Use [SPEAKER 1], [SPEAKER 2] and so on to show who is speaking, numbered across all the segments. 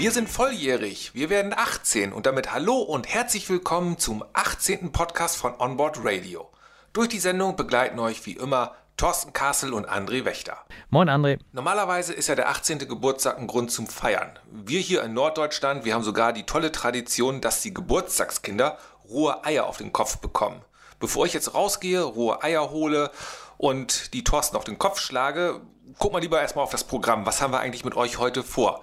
[SPEAKER 1] Wir sind volljährig, wir werden 18 und damit hallo und herzlich willkommen zum 18. Podcast von Onboard Radio. Durch die Sendung begleiten euch wie immer Thorsten Kassel und André Wächter.
[SPEAKER 2] Moin André.
[SPEAKER 1] Normalerweise ist ja der 18. Geburtstag ein Grund zum Feiern. Wir hier in Norddeutschland, wir haben sogar die tolle Tradition, dass die Geburtstagskinder rohe Eier auf den Kopf bekommen. Bevor ich jetzt rausgehe, rohe Eier hole und die Thorsten auf den Kopf schlage, guck mal lieber erstmal auf das Programm. Was haben wir eigentlich mit euch heute vor?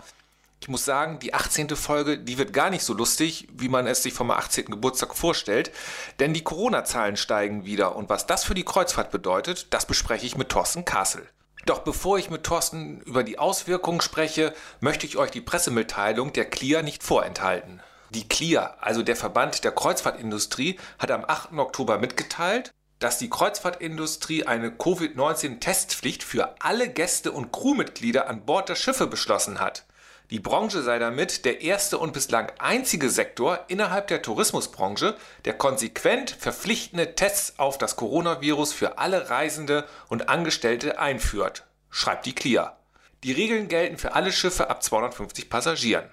[SPEAKER 1] Ich muss sagen, die 18. Folge, die wird gar nicht so lustig, wie man es sich vom 18. Geburtstag vorstellt, denn die Corona-Zahlen steigen wieder und was das für die Kreuzfahrt bedeutet, das bespreche ich mit Thorsten Kassel. Doch bevor ich mit Thorsten über die Auswirkungen spreche, möchte ich euch die Pressemitteilung der CLIA nicht vorenthalten. Die CLIA, also der Verband der Kreuzfahrtindustrie, hat am 8. Oktober mitgeteilt, dass die Kreuzfahrtindustrie eine Covid-19-Testpflicht für alle Gäste und Crewmitglieder an Bord der Schiffe beschlossen hat. Die Branche sei damit der erste und bislang einzige Sektor innerhalb der Tourismusbranche, der konsequent verpflichtende Tests auf das Coronavirus für alle Reisende und Angestellte einführt, schreibt die CLIA. Die Regeln gelten für alle Schiffe ab 250 Passagieren.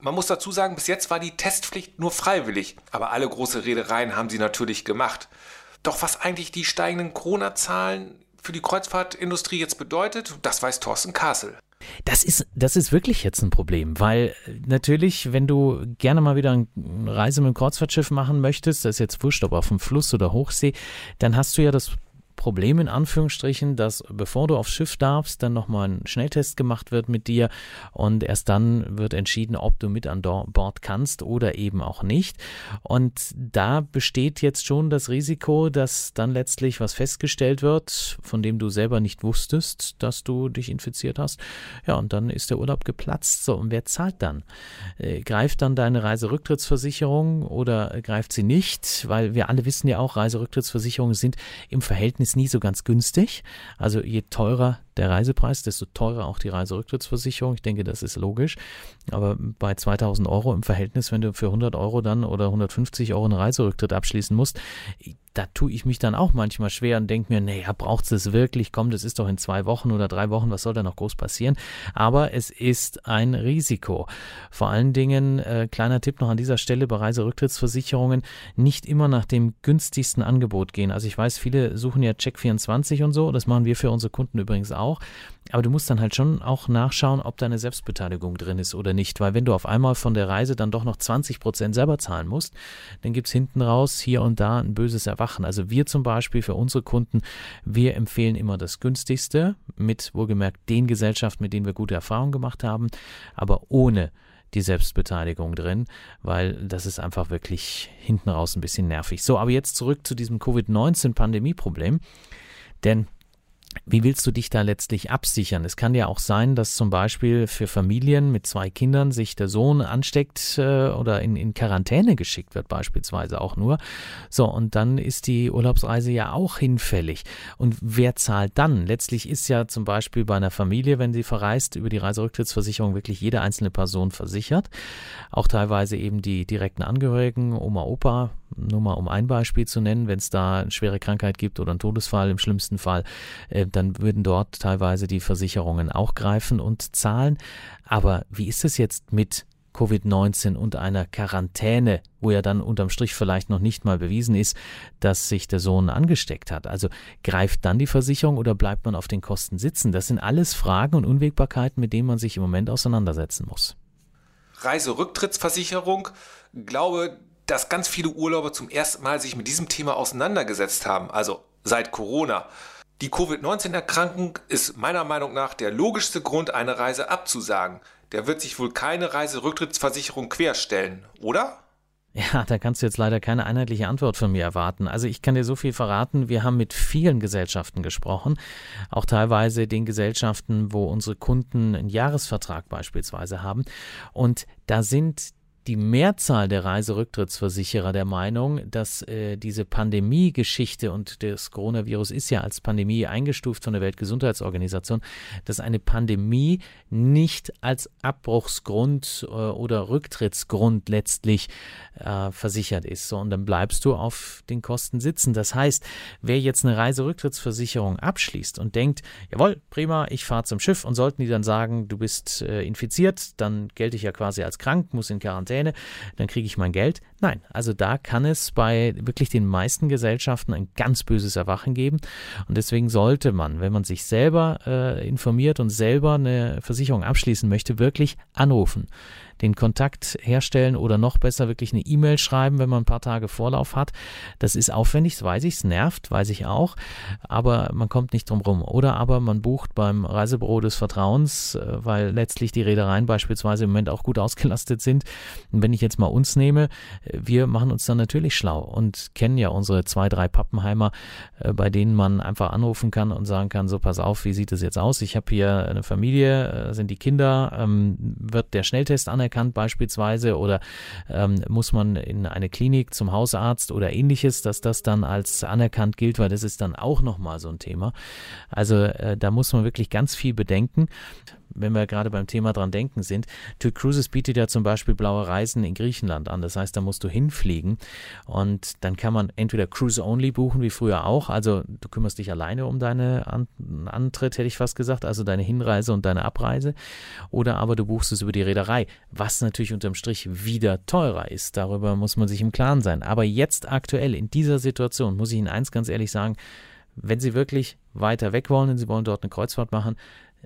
[SPEAKER 1] Man muss dazu sagen, bis jetzt war die Testpflicht nur freiwillig, aber alle große Reedereien haben sie natürlich gemacht. Doch was eigentlich die steigenden Corona-Zahlen für die Kreuzfahrtindustrie jetzt bedeutet, das weiß Thorsten Kassel.
[SPEAKER 2] Das ist, das ist wirklich jetzt ein Problem, weil natürlich, wenn du gerne mal wieder eine Reise mit dem Kreuzfahrtschiff machen möchtest, das ist jetzt wurscht, ob auf dem Fluss oder Hochsee, dann hast du ja das Problem in Anführungsstrichen, dass bevor du aufs Schiff darfst, dann nochmal ein Schnelltest gemacht wird mit dir und erst dann wird entschieden, ob du mit an Bord kannst oder eben auch nicht. Und da besteht jetzt schon das Risiko, dass dann letztlich was festgestellt wird, von dem du selber nicht wusstest, dass du dich infiziert hast. Ja, und dann ist der Urlaub geplatzt. So, und wer zahlt dann? Äh, greift dann deine Reiserücktrittsversicherung oder greift sie nicht? Weil wir alle wissen ja auch, Reiserücktrittsversicherungen sind im Verhältnis ist nie so ganz günstig. Also je teurer der Reisepreis, desto teurer auch die Reiserücktrittsversicherung. Ich denke, das ist logisch. Aber bei 2000 Euro im Verhältnis, wenn du für 100 Euro dann oder 150 Euro einen Reiserücktritt abschließen musst, da tue ich mich dann auch manchmal schwer und denke mir, naja, braucht es wirklich? Komm, das ist doch in zwei Wochen oder drei Wochen, was soll da noch groß passieren? Aber es ist ein Risiko. Vor allen Dingen, äh, kleiner Tipp noch an dieser Stelle bei Reiserücktrittsversicherungen, nicht immer nach dem günstigsten Angebot gehen. Also ich weiß, viele suchen ja Check24 und so, das machen wir für unsere Kunden übrigens auch. Aber du musst dann halt schon auch nachschauen, ob deine Selbstbeteiligung drin ist oder nicht. Weil wenn du auf einmal von der Reise dann doch noch 20 Prozent selber zahlen musst, dann gibt es hinten raus hier und da ein böses Erwachen. Also wir zum Beispiel für unsere Kunden, wir empfehlen immer das günstigste mit wohlgemerkt den Gesellschaften, mit denen wir gute Erfahrungen gemacht haben, aber ohne die Selbstbeteiligung drin, weil das ist einfach wirklich hinten raus ein bisschen nervig. So, aber jetzt zurück zu diesem Covid-19-Pandemie-Problem. Denn wie willst du dich da letztlich absichern? Es kann ja auch sein, dass zum Beispiel für Familien mit zwei Kindern sich der Sohn ansteckt äh, oder in, in Quarantäne geschickt wird, beispielsweise auch nur. So, und dann ist die Urlaubsreise ja auch hinfällig. Und wer zahlt dann? Letztlich ist ja zum Beispiel bei einer Familie, wenn sie verreist, über die Reiserücktrittsversicherung wirklich jede einzelne Person versichert. Auch teilweise eben die direkten Angehörigen, Oma, Opa, nur mal um ein Beispiel zu nennen, wenn es da eine schwere Krankheit gibt oder einen Todesfall im schlimmsten Fall, äh, dann würden dort teilweise die Versicherungen auch greifen und zahlen. Aber wie ist es jetzt mit Covid-19 und einer Quarantäne, wo ja dann unterm Strich vielleicht noch nicht mal bewiesen ist, dass sich der Sohn angesteckt hat. Also greift dann die Versicherung oder bleibt man auf den Kosten sitzen? Das sind alles Fragen und Unwägbarkeiten, mit denen man sich im Moment auseinandersetzen muss.
[SPEAKER 1] Reiserücktrittsversicherung, glaube, dass ganz viele Urlauber zum ersten Mal sich mit diesem Thema auseinandergesetzt haben, also seit Corona. Die Covid-19-Erkrankung ist meiner Meinung nach der logischste Grund, eine Reise abzusagen. Der wird sich wohl keine Reiserücktrittsversicherung querstellen, oder?
[SPEAKER 2] Ja, da kannst du jetzt leider keine einheitliche Antwort von mir erwarten. Also ich kann dir so viel verraten, wir haben mit vielen Gesellschaften gesprochen, auch teilweise den Gesellschaften, wo unsere Kunden einen Jahresvertrag beispielsweise haben. Und da sind die Mehrzahl der Reiserücktrittsversicherer der Meinung, dass äh, diese Pandemie-Geschichte und das Coronavirus ist ja als Pandemie eingestuft von der Weltgesundheitsorganisation, dass eine Pandemie nicht als Abbruchsgrund äh, oder Rücktrittsgrund letztlich äh, versichert ist. So, und dann bleibst du auf den Kosten sitzen. Das heißt, wer jetzt eine Reiserücktrittsversicherung abschließt und denkt, jawohl, prima, ich fahre zum Schiff und sollten die dann sagen, du bist äh, infiziert, dann gelte ich ja quasi als krank, muss in Quarantäne, dann kriege ich mein Geld. Nein, also da kann es bei wirklich den meisten Gesellschaften ein ganz böses Erwachen geben. Und deswegen sollte man, wenn man sich selber äh, informiert und selber eine Versicherung abschließen möchte, wirklich anrufen den Kontakt herstellen oder noch besser wirklich eine E-Mail schreiben, wenn man ein paar Tage Vorlauf hat. Das ist aufwendig, das weiß ich, es nervt, weiß ich auch, aber man kommt nicht drum rum. Oder aber man bucht beim Reisebüro des Vertrauens, äh, weil letztlich die Reedereien beispielsweise im Moment auch gut ausgelastet sind. Und wenn ich jetzt mal uns nehme, wir machen uns dann natürlich schlau und kennen ja unsere zwei, drei Pappenheimer, äh, bei denen man einfach anrufen kann und sagen kann, so pass auf, wie sieht es jetzt aus? Ich habe hier eine Familie, sind die Kinder, ähm, wird der Schnelltest anerkannt? anerkannt beispielsweise oder ähm, muss man in eine Klinik zum Hausarzt oder ähnliches, dass das dann als anerkannt gilt, weil das ist dann auch nochmal so ein Thema. Also äh, da muss man wirklich ganz viel bedenken wenn wir gerade beim Thema dran denken sind, TUI Cruises bietet ja zum Beispiel blaue Reisen in Griechenland an. Das heißt, da musst du hinfliegen und dann kann man entweder Cruise Only buchen, wie früher auch. Also du kümmerst dich alleine um deine An Antritt, hätte ich fast gesagt, also deine Hinreise und deine Abreise. Oder aber du buchst es über die Reederei, was natürlich unterm Strich wieder teurer ist. Darüber muss man sich im Klaren sein. Aber jetzt aktuell in dieser Situation muss ich Ihnen eins ganz ehrlich sagen, wenn Sie wirklich weiter weg wollen und Sie wollen dort eine Kreuzfahrt machen,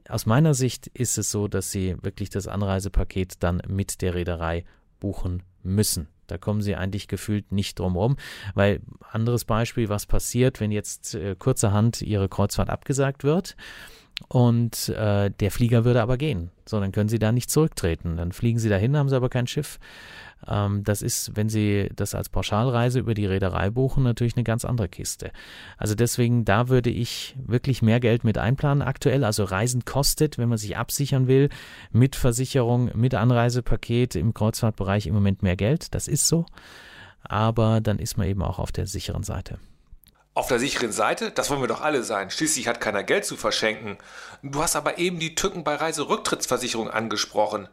[SPEAKER 2] aus meiner Sicht ist es so, dass Sie wirklich das Anreisepaket dann mit der Reederei buchen müssen. Da kommen Sie eigentlich gefühlt nicht drum rum, weil anderes Beispiel, was passiert, wenn jetzt äh, kurzerhand Ihre Kreuzfahrt abgesagt wird und äh, der Flieger würde aber gehen. So, dann können Sie da nicht zurücktreten. Dann fliegen Sie dahin, haben Sie aber kein Schiff. Ähm, das ist, wenn Sie das als Pauschalreise über die Reederei buchen, natürlich eine ganz andere Kiste. Also deswegen, da würde ich wirklich mehr Geld mit einplanen aktuell. Also Reisen kostet, wenn man sich absichern will, mit Versicherung, mit Anreisepaket im Kreuzfahrtbereich im Moment mehr Geld. Das ist so. Aber dann ist man eben auch auf der sicheren Seite.
[SPEAKER 1] Auf der sicheren Seite, das wollen wir doch alle sein. Schließlich hat keiner Geld zu verschenken. Du hast aber eben die Tücken bei Reiserücktrittsversicherung angesprochen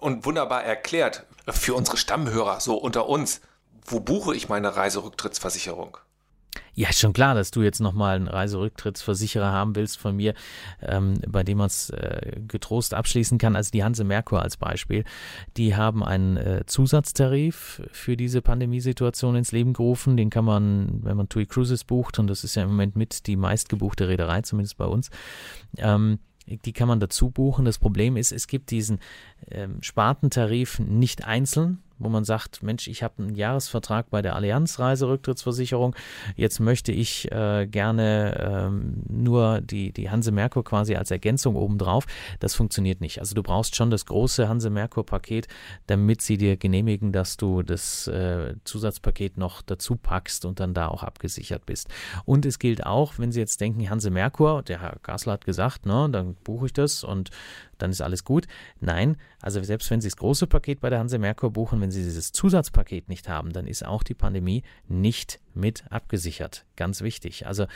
[SPEAKER 1] und wunderbar erklärt für unsere Stammhörer, so unter uns. Wo buche ich meine Reiserücktrittsversicherung?
[SPEAKER 2] Ja, ist schon klar, dass du jetzt nochmal einen Reiserücktrittsversicherer haben willst von mir, ähm, bei dem man es äh, getrost abschließen kann. Also die Hanse Merkur als Beispiel. Die haben einen äh, Zusatztarif für diese Pandemiesituation ins Leben gerufen. Den kann man, wenn man TUI Cruises bucht, und das ist ja im Moment mit die meistgebuchte Reederei, zumindest bei uns, ähm, die kann man dazu buchen. Das Problem ist, es gibt diesen ähm, Spartentarif nicht einzeln, wo man sagt, Mensch, ich habe einen Jahresvertrag bei der Allianz Reiserücktrittsversicherung, jetzt möchte ich äh, gerne ähm, nur die, die Hanse Merkur quasi als Ergänzung obendrauf. Das funktioniert nicht. Also du brauchst schon das große Hanse Merkur Paket, damit sie dir genehmigen, dass du das äh, Zusatzpaket noch dazu packst und dann da auch abgesichert bist. Und es gilt auch, wenn Sie jetzt denken, Hanse Merkur, der Herr Gassler hat gesagt, ne, dann buche ich das und dann ist alles gut. Nein, also selbst wenn Sie das große Paket bei der Hanse Merkur buchen, wenn Sie dieses Zusatzpaket nicht haben, dann ist auch die Pandemie nicht mit abgesichert. Ganz wichtig. Also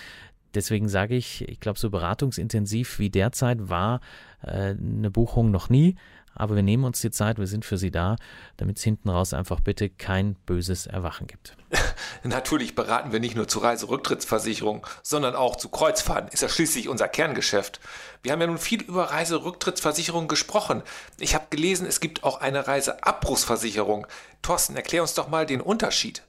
[SPEAKER 2] deswegen sage ich, ich glaube, so beratungsintensiv wie derzeit war äh, eine Buchung noch nie. Aber wir nehmen uns die Zeit, wir sind für Sie da, damit es hinten raus einfach bitte kein böses Erwachen gibt.
[SPEAKER 1] Natürlich beraten wir nicht nur zur Reiserücktrittsversicherung, sondern auch zu Kreuzfahrten. Ist ja schließlich unser Kerngeschäft. Wir haben ja nun viel über Reiserücktrittsversicherung gesprochen. Ich habe gelesen, es gibt auch eine Reiseabbruchsversicherung. Thorsten, erklär uns doch mal den Unterschied.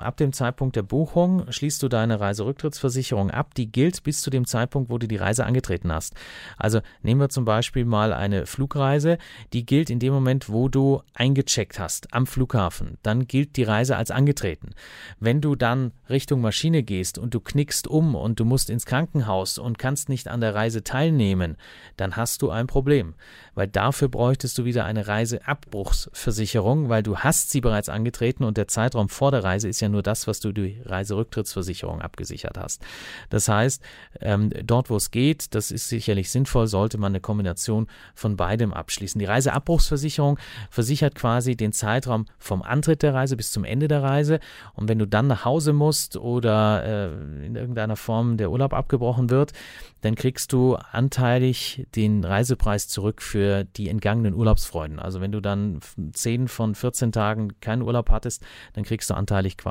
[SPEAKER 2] Ab dem Zeitpunkt der Buchung schließt du deine Reiserücktrittsversicherung ab. Die gilt bis zu dem Zeitpunkt, wo du die Reise angetreten hast. Also nehmen wir zum Beispiel mal eine Flugreise. Die gilt in dem Moment, wo du eingecheckt hast am Flughafen. Dann gilt die Reise als angetreten. Wenn du dann Richtung Maschine gehst und du knickst um und du musst ins Krankenhaus und kannst nicht an der Reise teilnehmen, dann hast du ein Problem. Weil dafür bräuchtest du wieder eine Reiseabbruchsversicherung, weil du hast sie bereits angetreten und der Zeitraum vor der Reise ist ja nur das, was du die Reiserücktrittsversicherung abgesichert hast. Das heißt, ähm, dort, wo es geht, das ist sicherlich sinnvoll, sollte man eine Kombination von beidem abschließen. Die Reiseabbruchsversicherung versichert quasi den Zeitraum vom Antritt der Reise bis zum Ende der Reise. Und wenn du dann nach Hause musst oder äh, in irgendeiner Form der Urlaub abgebrochen wird, dann kriegst du anteilig den Reisepreis zurück für die entgangenen Urlaubsfreuden. Also wenn du dann 10 von 14 Tagen keinen Urlaub hattest, dann kriegst du anteilig quasi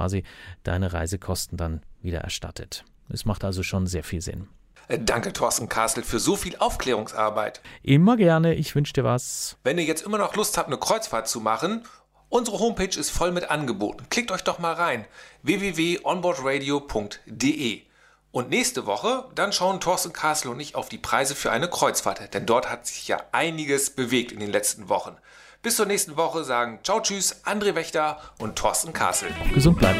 [SPEAKER 2] deine Reisekosten dann wieder erstattet. Es macht also schon sehr viel Sinn.
[SPEAKER 1] Äh, danke, Thorsten Kassel, für so viel Aufklärungsarbeit.
[SPEAKER 2] Immer gerne, ich wünsche dir was.
[SPEAKER 1] Wenn ihr jetzt immer noch Lust habt, eine Kreuzfahrt zu machen, unsere Homepage ist voll mit Angeboten. Klickt euch doch mal rein. www.onboardradio.de und nächste Woche, dann schauen Thorsten Kassel und ich auf die Preise für eine Kreuzfahrt, denn dort hat sich ja einiges bewegt in den letzten Wochen. Bis zur nächsten Woche sagen Ciao, Tschüss, André Wächter und Thorsten Kassel.
[SPEAKER 2] Gesund bleiben.